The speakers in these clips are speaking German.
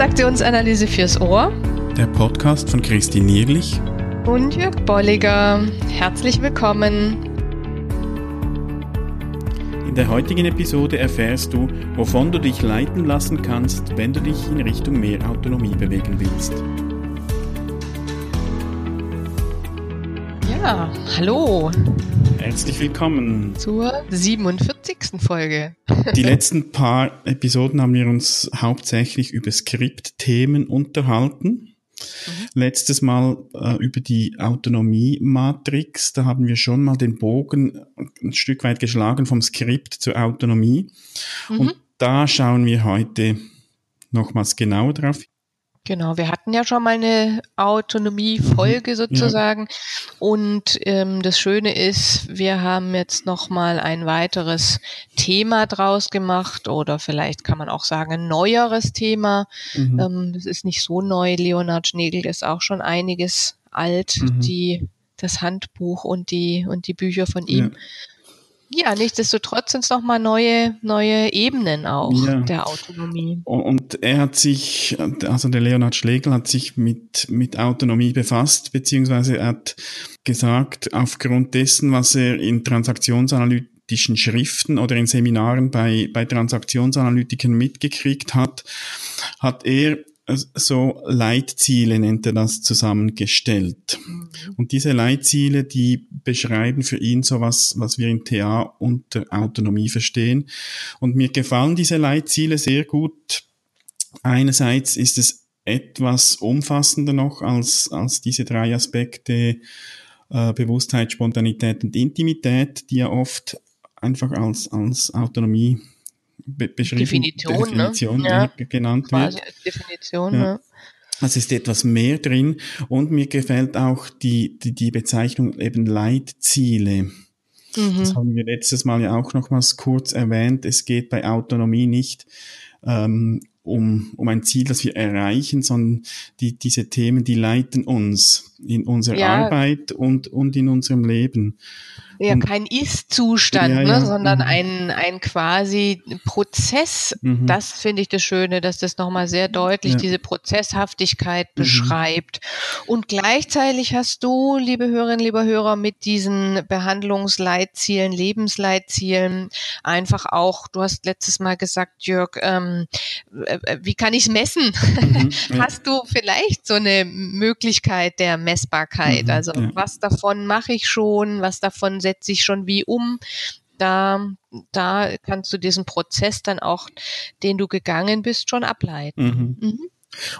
Transaktionsanalyse fürs Ohr. Der Podcast von Christine Nierlich und Jörg Bolliger. Herzlich willkommen. In der heutigen Episode erfährst du, wovon du dich leiten lassen kannst, wenn du dich in Richtung mehr Autonomie bewegen willst. Ja, hallo. Herzlich willkommen zur 47. Folge. Die letzten paar Episoden haben wir uns hauptsächlich über Skriptthemen unterhalten. Mhm. Letztes Mal äh, über die Autonomie-Matrix. Da haben wir schon mal den Bogen ein Stück weit geschlagen vom Skript zur Autonomie. Mhm. Und da schauen wir heute nochmals genauer drauf. Genau, wir hatten ja schon mal eine Autonomie-Folge mhm. sozusagen. Ja. Und ähm, das Schöne ist, wir haben jetzt noch mal ein weiteres Thema draus gemacht oder vielleicht kann man auch sagen ein neueres Thema. Mhm. Ähm, das ist nicht so neu. Leonard Schnegel ist auch schon einiges alt, mhm. die das Handbuch und die und die Bücher von ihm. Ja. Ja, nichtsdestotrotz sind es nochmal neue, neue Ebenen auch ja. der Autonomie. Und er hat sich, also der Leonhard Schlegel hat sich mit, mit Autonomie befasst, beziehungsweise er hat gesagt, aufgrund dessen, was er in transaktionsanalytischen Schriften oder in Seminaren bei, bei Transaktionsanalytikern mitgekriegt hat, hat er so Leitziele nennt er das zusammengestellt. Mhm. Und diese Leitziele, die beschreiben für ihn so was, was wir in TA unter Autonomie verstehen. Und mir gefallen diese Leitziele sehr gut. Einerseits ist es etwas umfassender noch als, als diese drei Aspekte äh, Bewusstheit, Spontanität und Intimität, die ja oft einfach als, als Autonomie be beschrieben, Definition, ne? Definition ne? ja, genannt quasi wird. Definition, ja. ja. Also ist etwas mehr drin und mir gefällt auch die, die, die Bezeichnung eben Leitziele. Mhm. Das haben wir letztes Mal ja auch nochmals kurz erwähnt. Es geht bei Autonomie nicht ähm, um, um ein Ziel, das wir erreichen, sondern die, diese Themen, die leiten uns in unserer ja. Arbeit und, und in unserem Leben ja kein Ist-Zustand, ja, ne, sondern mhm. ein, ein quasi Prozess. Mhm. Das finde ich das Schöne, dass das nochmal sehr deutlich diese Prozesshaftigkeit mhm. beschreibt. Und gleichzeitig hast du, liebe Hörerinnen, lieber Hörer, mit diesen Behandlungsleitzielen, Lebensleitzielen einfach auch, du hast letztes Mal gesagt, Jörg, ähm, äh, wie kann ich es messen? Mhm. hast du vielleicht so eine Möglichkeit der Messbarkeit? Mhm. Also was davon mache ich schon, was davon setzt sich schon wie um. Da, da kannst du diesen Prozess dann auch, den du gegangen bist, schon ableiten. Mhm. Mhm.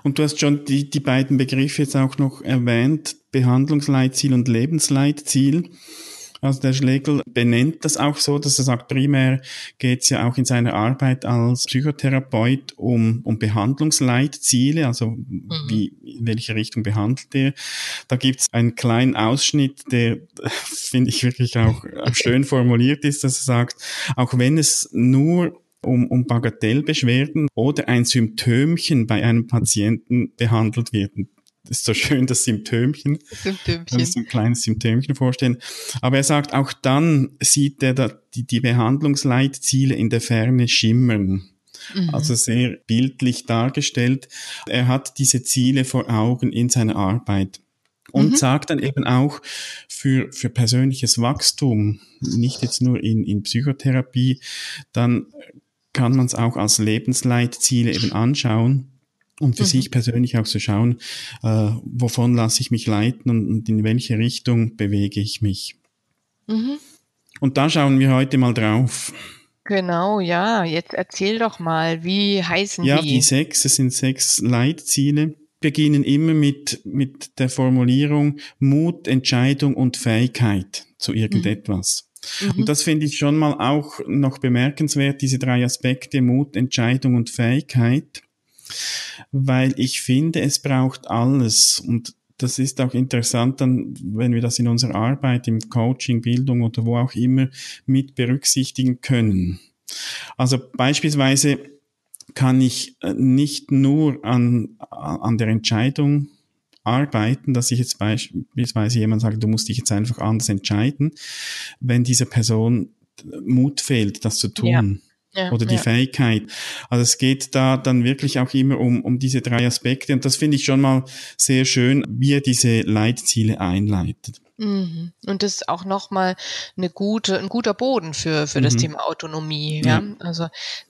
Und du hast schon die, die beiden Begriffe jetzt auch noch erwähnt, Behandlungsleitziel und Lebensleitziel. Also der Schlegel benennt das auch so, dass er sagt, primär geht es ja auch in seiner Arbeit als Psychotherapeut um, um Behandlungsleitziele, also mhm. wie, in welche Richtung behandelt er. Da gibt es einen kleinen Ausschnitt, der, finde ich, wirklich auch schön formuliert ist, dass er sagt, auch wenn es nur um, um Bagatellbeschwerden oder ein Symptomchen bei einem Patienten behandelt wird ist so schön, das Symptömchen. Symptömchen. Das ein kleines Symptömchen vorstellen. Aber er sagt, auch dann sieht er da die, die Behandlungsleitziele in der Ferne schimmern. Mhm. Also sehr bildlich dargestellt. Er hat diese Ziele vor Augen in seiner Arbeit. Und mhm. sagt dann eben auch für, für persönliches Wachstum, nicht jetzt nur in, in Psychotherapie, dann kann man es auch als Lebensleitziele eben anschauen und für mhm. sich persönlich auch zu schauen, äh, wovon lasse ich mich leiten und, und, in welche Richtung bewege ich mich. Mhm. Und da schauen wir heute mal drauf. Genau, ja. Jetzt erzähl doch mal, wie heißen ja, die? Ja, die sechs, es sind sechs Leitziele. Beginnen immer mit, mit der Formulierung Mut, Entscheidung und Fähigkeit zu irgendetwas. Mhm. Und das finde ich schon mal auch noch bemerkenswert, diese drei Aspekte Mut, Entscheidung und Fähigkeit weil ich finde, es braucht alles und das ist auch interessant dann, wenn wir das in unserer Arbeit, im Coaching, Bildung oder wo auch immer mit berücksichtigen können. Also beispielsweise kann ich äh, nicht nur an, an der Entscheidung arbeiten, dass ich jetzt beispielsweise jemand sage, du musst dich jetzt einfach anders entscheiden, wenn dieser Person Mut fehlt, das zu tun. Ja. Ja, oder die ja. Fähigkeit. Also es geht da dann wirklich auch immer um, um diese drei Aspekte und das finde ich schon mal sehr schön, wie er diese Leitziele einleitet. Mhm. Und das ist auch nochmal eine gute, ein guter Boden für, für mhm. das Thema Autonomie. Ja? ja? Also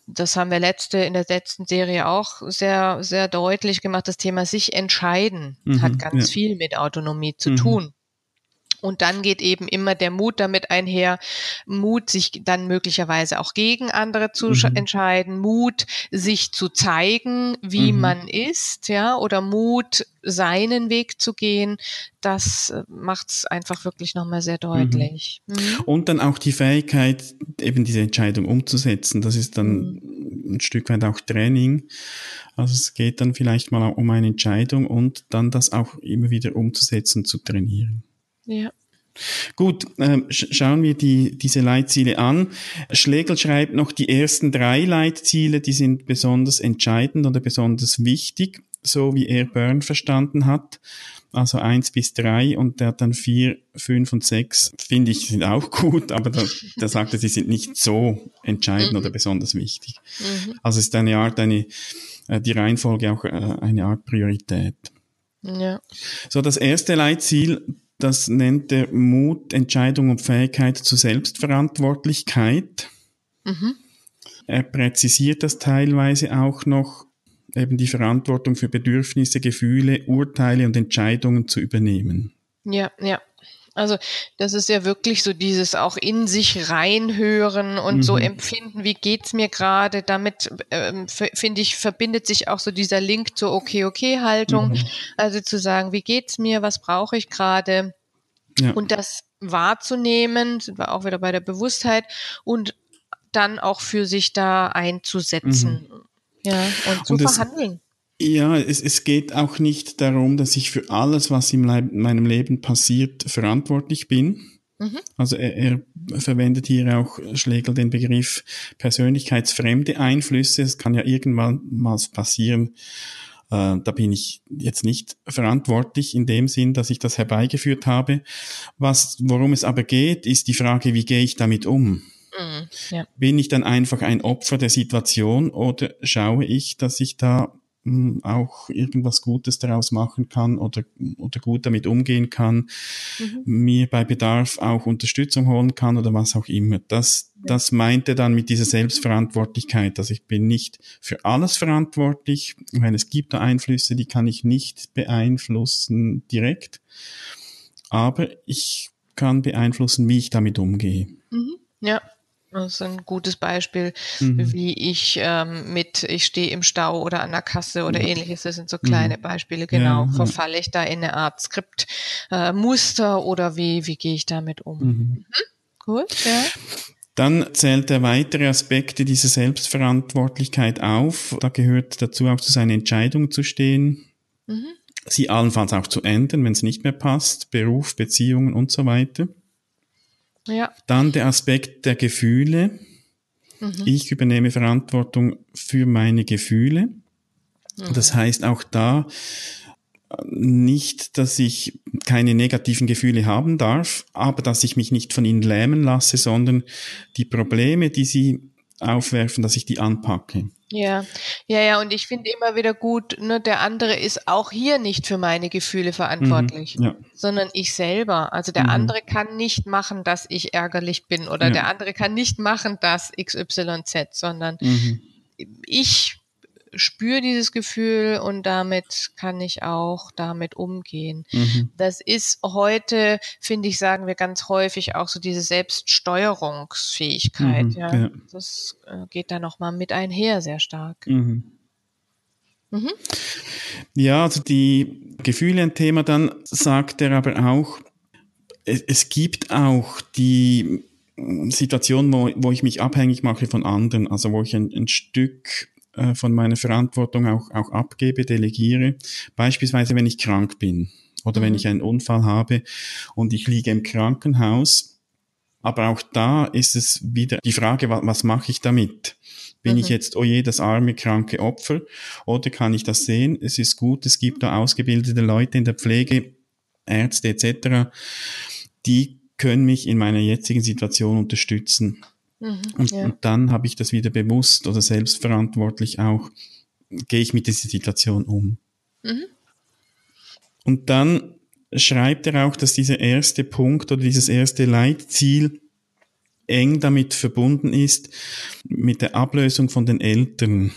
das haben wir letzte, in der letzten Serie auch sehr, sehr deutlich gemacht. Das Thema sich entscheiden mhm. hat ganz ja. viel mit Autonomie zu mhm. tun. Und dann geht eben immer der Mut damit einher, Mut, sich dann möglicherweise auch gegen andere zu mhm. entscheiden, Mut, sich zu zeigen, wie mhm. man ist, ja, oder Mut, seinen Weg zu gehen. Das äh, macht es einfach wirklich nochmal sehr deutlich. Mhm. mhm. Und dann auch die Fähigkeit, eben diese Entscheidung umzusetzen. Das ist dann mhm. ein Stück weit auch Training. Also es geht dann vielleicht mal um eine Entscheidung und dann das auch immer wieder umzusetzen, zu trainieren. Ja. Gut, äh, schauen wir die, diese Leitziele an. Schlegel schreibt noch, die ersten drei Leitziele, die sind besonders entscheidend oder besonders wichtig, so wie er Byrne verstanden hat. Also eins bis drei und der hat dann vier, fünf und sechs, finde ich, sind auch gut, aber da, da sagt er, sie sind nicht so entscheidend mhm. oder besonders wichtig. Mhm. Also ist eine Art, eine, äh, die Reihenfolge auch äh, eine Art Priorität. Ja. So, das erste Leitziel das nennt er Mut, Entscheidung und Fähigkeit zur Selbstverantwortlichkeit. Mhm. Er präzisiert das teilweise auch noch, eben die Verantwortung für Bedürfnisse, Gefühle, Urteile und Entscheidungen zu übernehmen. Ja, ja. Also das ist ja wirklich so dieses auch in sich reinhören und mhm. so empfinden, wie geht's mir gerade. Damit ähm, finde ich verbindet sich auch so dieser Link zur Okay Okay Haltung. Mhm. Also zu sagen, wie geht's mir, was brauche ich gerade ja. und das wahrzunehmen, sind wir auch wieder bei der Bewusstheit und dann auch für sich da einzusetzen. Mhm. Ja, und zu und verhandeln. Ja, es, es geht auch nicht darum, dass ich für alles, was in meinem Leben passiert, verantwortlich bin. Mhm. Also er, er verwendet hier auch Schlegel den Begriff persönlichkeitsfremde Einflüsse. Es kann ja irgendwann mal passieren, äh, da bin ich jetzt nicht verantwortlich in dem Sinn, dass ich das herbeigeführt habe. Was, worum es aber geht, ist die Frage, wie gehe ich damit um? Mhm, ja. Bin ich dann einfach ein Opfer der Situation oder schaue ich, dass ich da auch irgendwas Gutes daraus machen kann oder, oder gut damit umgehen kann, mhm. mir bei Bedarf auch Unterstützung holen kann oder was auch immer. Das, das meint er dann mit dieser Selbstverantwortlichkeit. Also ich bin nicht für alles verantwortlich, weil es gibt da Einflüsse, die kann ich nicht beeinflussen direkt, aber ich kann beeinflussen, wie ich damit umgehe. Mhm. Ja, das ist ein gutes Beispiel, mhm. wie ich ähm, mit, ich stehe im Stau oder an der Kasse oder ähnliches. Das sind so kleine mhm. Beispiele. Genau. Ja, Verfalle ich da in eine Art Skriptmuster äh, oder wie, wie gehe ich damit um? Mhm. mhm. Gut, ja. Dann zählt er weitere Aspekte dieser Selbstverantwortlichkeit auf. Da gehört dazu auch zu seinen Entscheidungen zu stehen, mhm. sie allenfalls auch zu ändern, wenn es nicht mehr passt, Beruf, Beziehungen und so weiter. Ja. Dann der Aspekt der Gefühle. Mhm. Ich übernehme Verantwortung für meine Gefühle. Mhm. Das heißt auch da nicht, dass ich keine negativen Gefühle haben darf, aber dass ich mich nicht von ihnen lähmen lasse, sondern die Probleme, die sie aufwerfen, dass ich die anpacke. Ja, ja, ja, und ich finde immer wieder gut, ne, der andere ist auch hier nicht für meine Gefühle verantwortlich, mhm, ja. sondern ich selber. Also der mhm. andere kann nicht machen, dass ich ärgerlich bin oder ja. der andere kann nicht machen, dass XYZ, sondern mhm. ich spüre dieses Gefühl und damit kann ich auch damit umgehen. Mhm. Das ist heute, finde ich, sagen wir ganz häufig auch so diese Selbststeuerungsfähigkeit. Mhm, ja. ja. Das äh, geht da nochmal mit einher sehr stark. Mhm. Mhm. Ja, also die Gefühle ein Thema, dann sagt er aber auch, es, es gibt auch die Situation, wo, wo ich mich abhängig mache von anderen, also wo ich ein, ein Stück äh, von meiner Verantwortung auch, auch abgebe, delegiere. Beispielsweise, wenn ich krank bin oder mhm. wenn ich einen Unfall habe und ich liege im Krankenhaus. Aber auch da ist es wieder die Frage, was, was mache ich damit? Bin mhm. ich jetzt, oh je, das arme, kranke Opfer? Oder kann ich das sehen? Es ist gut, es gibt da ausgebildete Leute in der Pflege, Ärzte etc., die können mich in meiner jetzigen Situation unterstützen Mhm, und, ja. und, dann habe ich das wieder bewusst oder selbstverantwortlich auch, gehe ich mit dieser Situation um. Mhm. Und dann schreibt er auch, dass dieser erste Punkt oder dieses erste Leitziel eng damit verbunden ist, mit der Ablösung von den Eltern.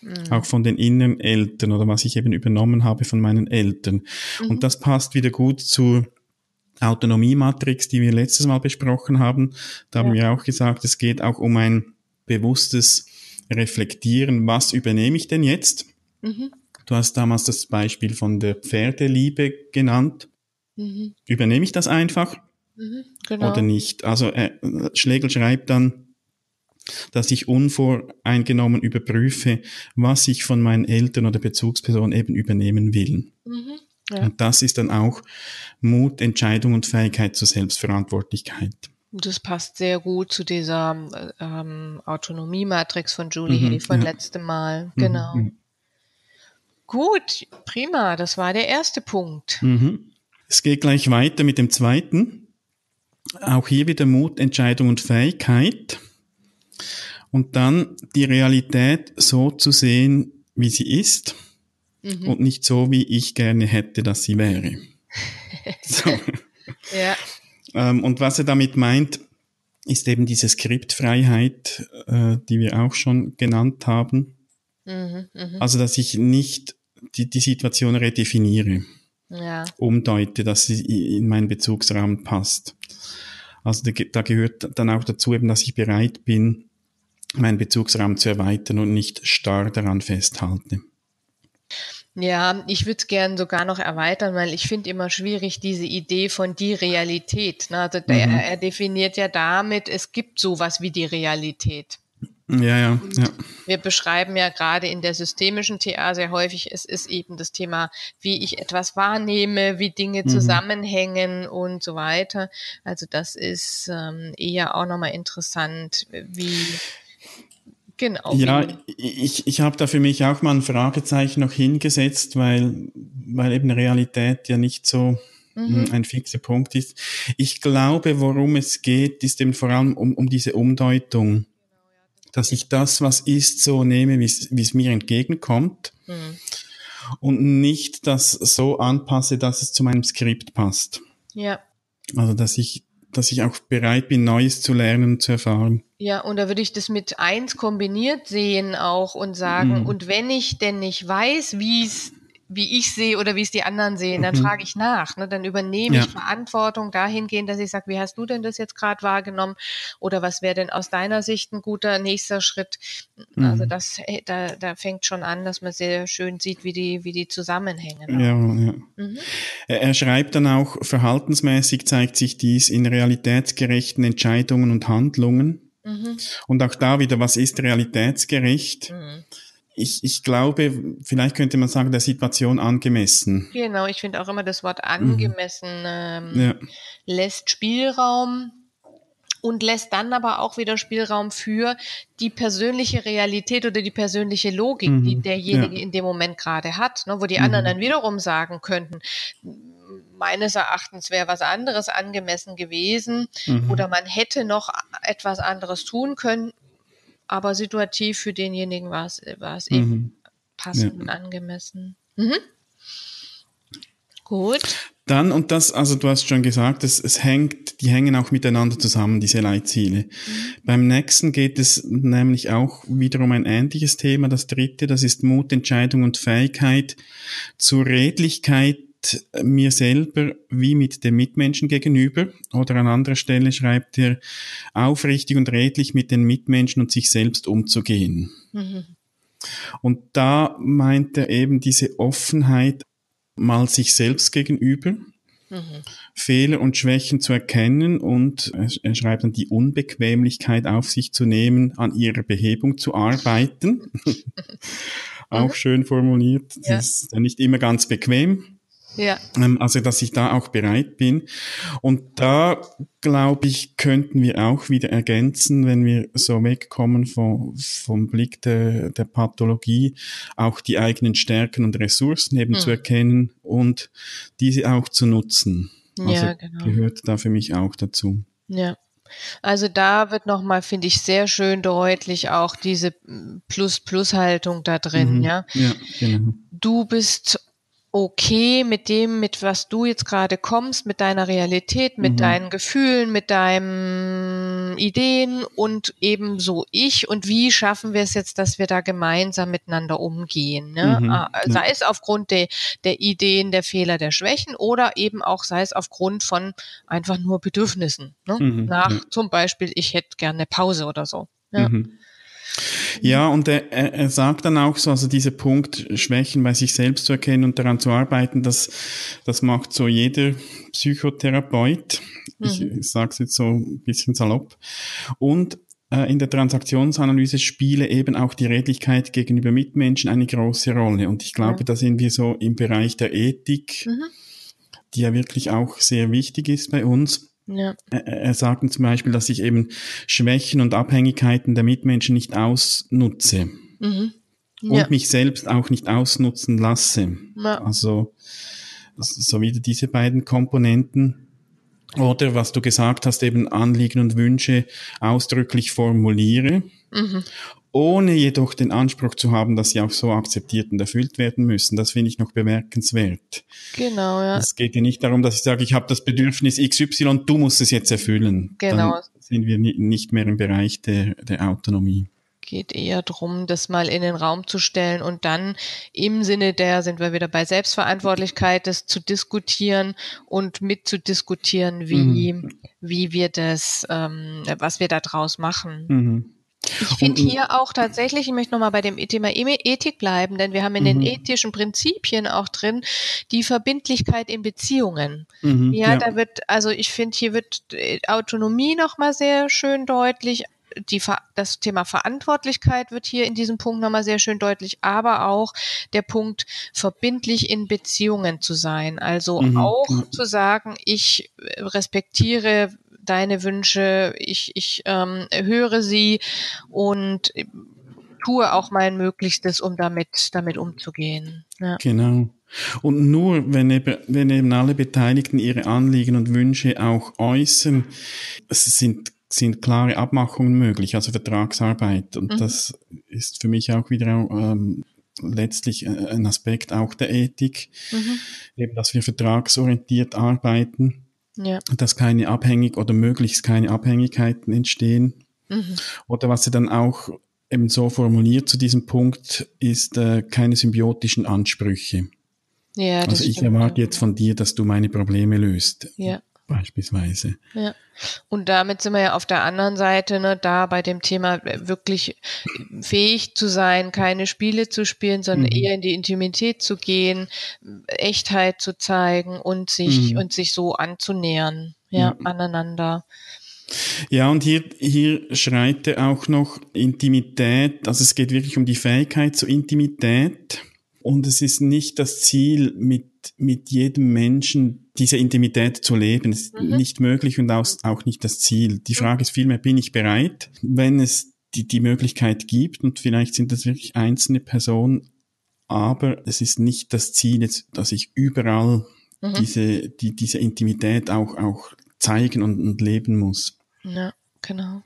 Mhm. Auch von den inneren Eltern oder was ich eben übernommen habe von meinen Eltern. Mhm. Und das passt wieder gut zur Autonomie-Matrix, die wir letztes Mal besprochen haben. Da ja. haben wir auch gesagt, es geht auch um ein bewusstes Reflektieren, was übernehme ich denn jetzt? Mhm. Du hast damals das Beispiel von der Pferdeliebe genannt. Mhm. Übernehme ich das einfach mhm, genau. oder nicht? Also äh, Schlegel schreibt dann, dass ich unvoreingenommen überprüfe, was ich von meinen Eltern oder Bezugspersonen eben übernehmen will. Mhm, ja. Und das ist dann auch Mut, Entscheidung und Fähigkeit zur Selbstverantwortlichkeit. Das passt sehr gut zu dieser ähm, Autonomie-Matrix von Julie mhm, von ja. letztem Mal. Mhm, genau. Mhm, Gut, prima. Das war der erste Punkt. Mhm. Es geht gleich weiter mit dem zweiten. Auch hier wieder Mut, Entscheidung und Fähigkeit. Und dann die Realität so zu sehen, wie sie ist mhm. und nicht so, wie ich gerne hätte, dass sie wäre. so. ja. Ähm, und was er damit meint, ist eben diese Skriptfreiheit, äh, die wir auch schon genannt haben. Mhm, mh. Also, dass ich nicht die, die Situation redefiniere, ja. umdeute, dass sie in meinen Bezugsrahmen passt. Also da, da gehört dann auch dazu eben, dass ich bereit bin, meinen Bezugsrahmen zu erweitern und nicht starr daran festhalte. Ja, ich würde es gerne sogar noch erweitern, weil ich finde immer schwierig diese Idee von die Realität. Ne? Also der, mhm. er definiert ja damit, es gibt sowas wie die Realität. Ja, ja, ja. Wir beschreiben ja gerade in der systemischen TA sehr häufig, es ist eben das Thema, wie ich etwas wahrnehme, wie Dinge mhm. zusammenhängen und so weiter. Also das ist ähm, eher auch nochmal interessant, wie Genau. Ja, ich, ich habe da für mich auch mal ein Fragezeichen noch hingesetzt, weil, weil eben Realität ja nicht so mhm. ein fixer Punkt ist. Ich glaube, worum es geht, ist eben vor allem um, um diese Umdeutung dass ich das, was ist, so nehme, wie es mir entgegenkommt mhm. und nicht das so anpasse, dass es zu meinem Skript passt. Ja. Also, dass ich dass ich auch bereit bin, Neues zu lernen und zu erfahren. Ja, und da würde ich das mit eins kombiniert sehen auch und sagen, mhm. und wenn ich denn nicht weiß, wie es wie ich sehe oder wie es die anderen sehen, dann mhm. frage ich nach. Ne? Dann übernehme ja. ich Verantwortung dahingehend, dass ich sage, wie hast du denn das jetzt gerade wahrgenommen? Oder was wäre denn aus deiner Sicht ein guter nächster Schritt? Mhm. Also das, äh, da, da fängt schon an, dass man sehr schön sieht, wie die, wie die zusammenhängen. Ja, ja. Mhm. Er schreibt dann auch, verhaltensmäßig zeigt sich dies in realitätsgerechten Entscheidungen und Handlungen. Mhm. Und auch da wieder, was ist realitätsgerecht? Mhm ich, ich glaube, vielleicht könnte man sagen, der Situation angemessen. Genau, ich finde auch immer das Wort angemessen ähm, ja. lässt Spielraum und lässt dann aber auch wieder Spielraum für die persönliche Realität oder die persönliche Logik, mhm. die derjenige ja. in dem Moment gerade hat, ne, wo die mhm. anderen dann wiederum sagen könnten, meines Erachtens wäre was anderes angemessen gewesen mhm. oder man hätte noch etwas anderes tun können aber situativ für denjenigen war es, war es mhm. eben passend ja. und angemessen. Mhm. Gut. Dann, und das, also du hast schon gesagt, es, es hängt, die hängen auch miteinander zusammen, diese Leitziele. Mhm. Beim nächsten geht es nämlich auch wiederum ein ähnliches Thema. Das dritte, das ist Mut, Entscheidung und Fähigkeit zur Redlichkeit mir selber wie mit dem Mitmenschen gegenüber. Oder an anderer Stelle schreibt er, aufrichtig und redlich mit den Mitmenschen und sich selbst umzugehen. Mhm. Und da meint er eben diese Offenheit mal sich selbst gegenüber, mhm. Fehler und Schwächen zu erkennen und er schreibt dann die Unbequemlichkeit auf sich zu nehmen, an ihrer Behebung zu arbeiten. Auch mhm. schön formuliert. Das ja. ist ja nicht immer ganz bequem, ja. Ähm, also, dass ich da auch bereit bin. Und da, glaube ich, könnten wir auch wieder ergänzen, wenn wir so wegkommen vom, vom Blick der, der Pathologie, auch die eigenen Stärken und Ressourcen eben hm. zu erkennen und diese auch zu nutzen. Also ja, genau. gehört da für mich auch dazu. Ja. Also da wird nochmal, finde ich, sehr schön deutlich auch diese Plus-Plus-Haltung da drin, mhm. ja. ja genau. Du bist okay mit dem, mit was du jetzt gerade kommst, mit deiner Realität, mit mhm. deinen Gefühlen, mit deinen Ideen und ebenso ich und wie schaffen wir es jetzt, dass wir da gemeinsam miteinander umgehen. Ne? Mhm. Ah, sei es aufgrund de, der Ideen, der Fehler, der Schwächen oder eben auch sei es aufgrund von einfach nur Bedürfnissen. Ne? Mhm. Nach zum Beispiel, ich hätte gerne Pause oder so. Ja. Mhm. Ja, und er, er sagt dann auch so, also dieser Punkt, Schwächen bei sich selbst zu erkennen und daran zu arbeiten, das, das macht so jeder Psychotherapeut. Mhm. Ich, ich sage es jetzt so ein bisschen salopp. Und äh, in der Transaktionsanalyse spiele eben auch die Redlichkeit gegenüber Mitmenschen eine große Rolle. Und ich glaube, ja. da sind wir so im Bereich der Ethik, mhm. die ja wirklich auch sehr wichtig ist bei uns. Ja. Er sagt zum Beispiel, dass ich eben Schwächen und Abhängigkeiten der Mitmenschen nicht ausnutze. Mhm. Ja. Und mich selbst auch nicht ausnutzen lasse. Ja. Also, so wieder diese beiden Komponenten. Oder was du gesagt hast, eben Anliegen und Wünsche ausdrücklich formuliere. Mhm ohne jedoch den Anspruch zu haben, dass sie auch so akzeptiert und erfüllt werden müssen. Das finde ich noch bemerkenswert. Genau, ja. Es geht ja nicht darum, dass ich sage, ich habe das Bedürfnis XY, du musst es jetzt erfüllen. Genau. Dann sind wir nicht mehr im Bereich der, der Autonomie geht eher darum, das mal in den Raum zu stellen und dann im Sinne der, sind wir wieder bei Selbstverantwortlichkeit, das zu diskutieren und mitzudiskutieren, wie, mhm. wie wir das, ähm, was wir da draus machen. Mhm. Ich finde hier auch tatsächlich, ich möchte nochmal bei dem Thema Ethik bleiben, denn wir haben in mhm. den ethischen Prinzipien auch drin die Verbindlichkeit in Beziehungen. Mhm, ja, ja, da wird, also ich finde, hier wird äh, Autonomie nochmal sehr schön deutlich. Die, das Thema Verantwortlichkeit wird hier in diesem Punkt nochmal sehr schön deutlich, aber auch der Punkt, verbindlich in Beziehungen zu sein. Also mhm, auch zu sagen, ich respektiere deine Wünsche, ich, ich ähm, höre sie und tue auch mein Möglichstes, um damit, damit umzugehen. Ja. Genau. Und nur wenn eben, wenn eben alle Beteiligten ihre Anliegen und Wünsche auch äußern, sind, sind klare Abmachungen möglich, also Vertragsarbeit. Und mhm. das ist für mich auch wieder ähm, letztlich äh, ein Aspekt auch der Ethik, mhm. eben, dass wir vertragsorientiert arbeiten ja. dass keine Abhängig oder möglichst keine Abhängigkeiten entstehen. Mhm. Oder was sie dann auch eben so formuliert zu diesem Punkt, ist äh, keine symbiotischen Ansprüche. Ja, das also ich stimmt. erwarte jetzt von dir, dass du meine Probleme löst. Ja beispielsweise. Ja. Und damit sind wir ja auf der anderen Seite, ne, da bei dem Thema äh, wirklich fähig zu sein, keine Spiele zu spielen, sondern mhm. eher in die Intimität zu gehen, Echtheit zu zeigen und sich mhm. und sich so anzunähern, ja, mhm. aneinander. Ja, und hier, hier schreit er auch noch Intimität, also es geht wirklich um die Fähigkeit zur Intimität. Und es ist nicht das Ziel, mit, mit jedem Menschen diese Intimität zu leben. Ist mhm. nicht möglich und auch nicht das Ziel. Die Frage ist vielmehr, bin ich bereit, wenn es die, die Möglichkeit gibt und vielleicht sind das wirklich einzelne Personen, aber es ist nicht das Ziel, jetzt, dass ich überall mhm. diese, die, diese Intimität auch, auch zeigen und, und leben muss. Ja, genau.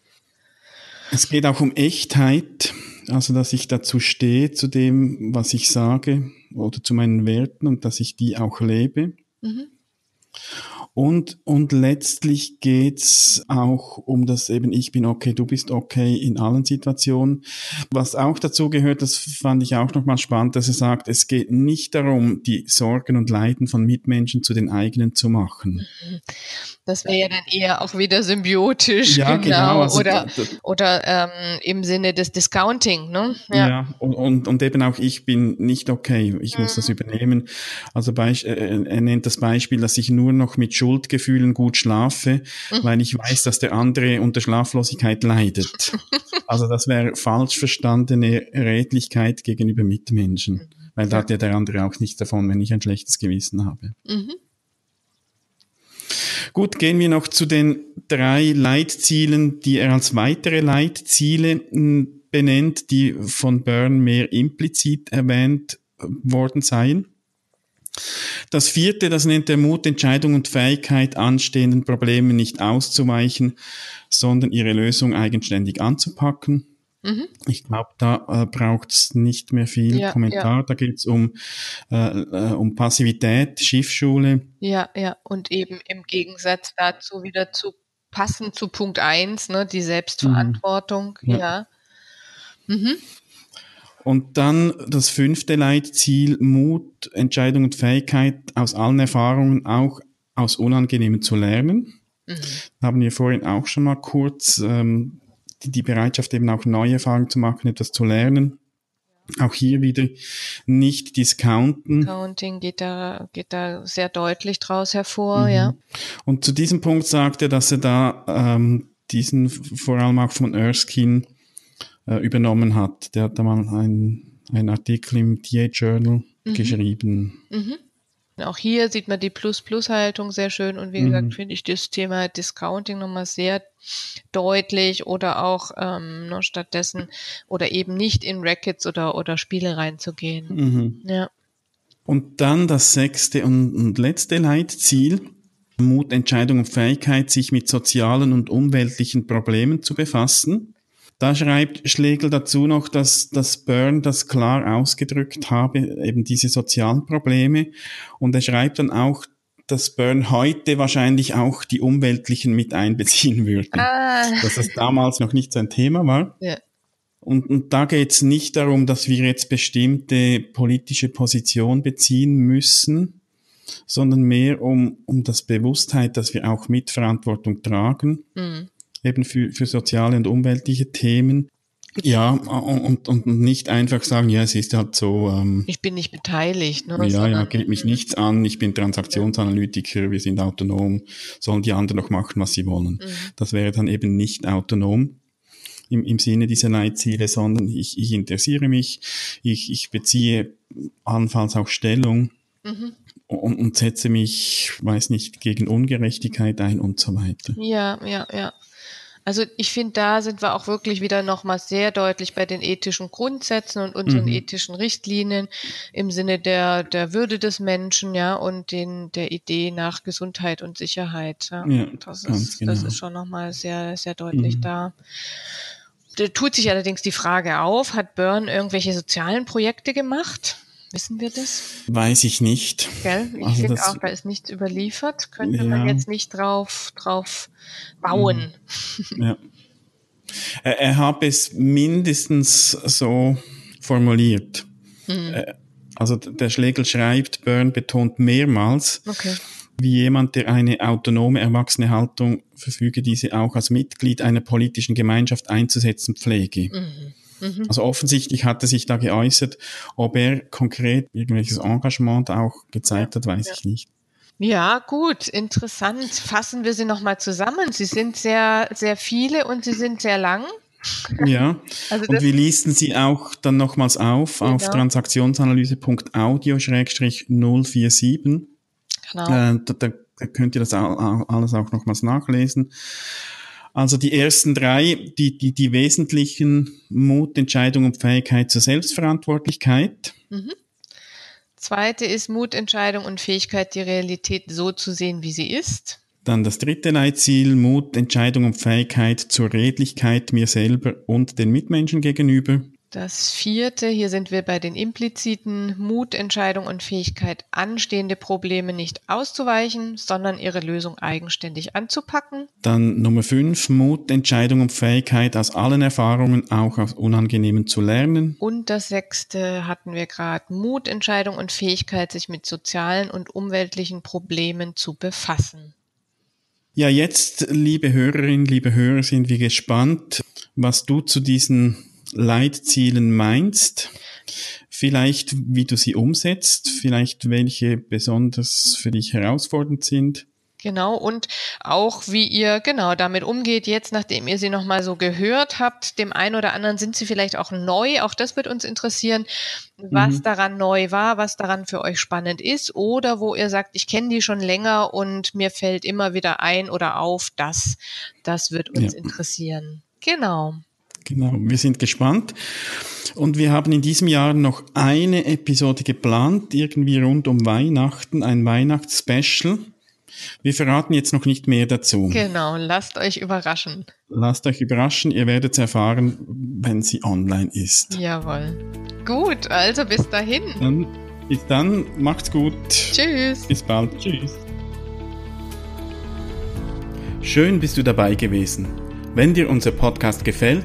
Es geht auch um Echtheit. Also, dass ich dazu stehe, zu dem, was ich sage oder zu meinen Werten und dass ich die auch lebe. Mhm. Und, und letztlich geht's auch um das eben, ich bin okay, du bist okay in allen Situationen. Was auch dazu gehört, das fand ich auch nochmal spannend, dass er sagt, es geht nicht darum, die Sorgen und Leiden von Mitmenschen zu den eigenen zu machen. Das wäre ja dann eher auch wieder symbiotisch, ja, genau. genau also oder oder ähm, im Sinne des Discounting, ne? Ja, ja und, und, und eben auch ich bin nicht okay, ich mhm. muss das mhm. übernehmen. Also äh, er nennt das Beispiel, dass ich nur noch mit Schuld Schuldgefühlen gut schlafe, mhm. weil ich weiß, dass der andere unter Schlaflosigkeit leidet. also das wäre falsch verstandene Redlichkeit gegenüber Mitmenschen, weil da hat ja der andere auch nichts davon, wenn ich ein schlechtes Gewissen habe. Gut, gehen wir noch zu den drei Leitzielen, die er als weitere Leitziele hm, benennt, die von Byrne mehr implizit erwähnt worden seien. Das vierte, das nennt der Mut, Entscheidung und Fähigkeit, anstehenden Problemen nicht auszuweichen, sondern ihre Lösung eigenständig anzupacken. Mhm. Ich glaube, da äh, braucht es nicht mehr viel ja, Kommentar. Ja. Da geht es um, äh, äh, um Passivität, Schiffschule. Ja, ja, und eben im Gegensatz dazu wieder zu passen zu Punkt eins, ne, die Selbstverantwortung. Mhm. Ja. ja. Mhm. Und dann das fünfte Leitziel, Mut, Entscheidung und Fähigkeit, aus allen Erfahrungen auch aus Unangenehmen zu lernen. Mhm. Haben wir vorhin auch schon mal kurz ähm, die, Bereitschaft, eben auch neue Erfahrungen zu machen, etwas zu lernen. Auch hier wieder nicht discounten. Discounting geht da, geht da sehr deutlich draus hervor, mhm. ja. Und zu diesem Punkt sagt er, dass er da ähm, diesen vor allem auch von Erskine äh, übernommen hat. Der hat da mal einen Artikel im TA Journal mhm. geschrieben. Mhm. Auch hier sieht man die Plus-Plus-Haltung sehr schön und wie mhm. gesagt finde ich das Thema Discounting nochmal sehr deutlich oder auch ähm, noch stattdessen oder eben nicht in Rackets oder, oder Spiele reinzugehen. Mhm. Ja. Und dann das sechste und, und letzte Leitziel. Mut, Entscheidung und Fähigkeit, sich mit sozialen und umweltlichen Problemen zu befassen. Da schreibt Schlegel dazu noch, dass, dass Byrne das klar ausgedrückt habe, eben diese sozialen Probleme. Und er schreibt dann auch, dass Byrne heute wahrscheinlich auch die umweltlichen mit einbeziehen würde. Ah. Dass das damals noch nicht sein Thema war. Ja. Und, und da geht es nicht darum, dass wir jetzt bestimmte politische Position beziehen müssen, sondern mehr um, um das Bewusstheit, dass wir auch Mitverantwortung tragen. Mhm eben für, für soziale und umweltliche Themen. Ja, und, und nicht einfach sagen, ja, es ist halt so. Ähm, ich bin nicht beteiligt. Ne, ja, ja, geht mich nichts an, ich bin Transaktionsanalytiker, wir sind autonom, sollen die anderen noch machen, was sie wollen. Mhm. Das wäre dann eben nicht autonom im, im Sinne dieser Leitziele, sondern ich, ich interessiere mich, ich, ich beziehe allenfalls auch Stellung. Mhm. Und, und setze mich, weiß nicht, gegen Ungerechtigkeit ein und so weiter. Ja, ja, ja. Also ich finde, da sind wir auch wirklich wieder nochmal sehr deutlich bei den ethischen Grundsätzen und unseren mhm. ethischen Richtlinien im Sinne der, der Würde des Menschen, ja, und den, der Idee nach Gesundheit und Sicherheit. Ja, ja das, ist, genau. das ist schon nochmal sehr, sehr deutlich mhm. da. Da tut sich allerdings die Frage auf, hat Byrne irgendwelche sozialen Projekte gemacht? Wissen wir das? Weiß ich nicht. Gell? Ich also finde auch, da ist nichts überliefert. Könnte ja. man jetzt nicht drauf, drauf bauen. Mhm. Ja. Er, er hat es mindestens so formuliert. Mhm. Also der Schlegel schreibt, Byrne betont mehrmals, okay. wie jemand, der eine autonome, erwachsene Haltung verfüge, diese auch als Mitglied einer politischen Gemeinschaft einzusetzen pflege. Mhm. Mhm. Also offensichtlich hat er sich da geäußert. Ob er konkret irgendwelches Engagement auch gezeigt hat, weiß ja. ich nicht. Ja, gut, interessant. Fassen wir sie nochmal zusammen. Sie sind sehr, sehr viele und sie sind sehr lang. Ja, also und wir listen sie auch dann nochmals auf genau. auf transaktionsanalyse.audio-047. Genau. Äh, da, da, könnt ihr das alles auch nochmals nachlesen. Also die ersten drei, die, die, die wesentlichen Mut, Entscheidung und Fähigkeit zur Selbstverantwortlichkeit. Mhm. Zweite ist Mut, Entscheidung und Fähigkeit, die Realität so zu sehen, wie sie ist. Dann das dritte Leitziel, Mut, Entscheidung und Fähigkeit zur Redlichkeit mir selber und den Mitmenschen gegenüber. Das vierte, hier sind wir bei den impliziten Mut, Entscheidung und Fähigkeit, anstehende Probleme nicht auszuweichen, sondern ihre Lösung eigenständig anzupacken. Dann Nummer fünf, Mut, Entscheidung und Fähigkeit, aus allen Erfahrungen, auch aus Unangenehmen zu lernen. Und das sechste hatten wir gerade, Mut, Entscheidung und Fähigkeit, sich mit sozialen und umweltlichen Problemen zu befassen. Ja, jetzt, liebe Hörerinnen, liebe Hörer, sind wir gespannt, was du zu diesen Leitzielen meinst, vielleicht wie du sie umsetzt, vielleicht welche besonders für dich herausfordernd sind. Genau, und auch wie ihr genau damit umgeht, jetzt nachdem ihr sie nochmal so gehört habt, dem einen oder anderen sind sie vielleicht auch neu, auch das wird uns interessieren, was mhm. daran neu war, was daran für euch spannend ist oder wo ihr sagt, ich kenne die schon länger und mir fällt immer wieder ein oder auf, das, das wird uns ja. interessieren. Genau. Genau, wir sind gespannt. Und wir haben in diesem Jahr noch eine Episode geplant, irgendwie rund um Weihnachten, ein Weihnachtsspecial. Wir verraten jetzt noch nicht mehr dazu. Genau, lasst euch überraschen. Lasst euch überraschen, ihr werdet es erfahren, wenn sie online ist. Jawohl. Gut, also bis dahin. Dann, bis dann, macht's gut. Tschüss. Bis bald. Tschüss. Schön bist du dabei gewesen. Wenn dir unser Podcast gefällt,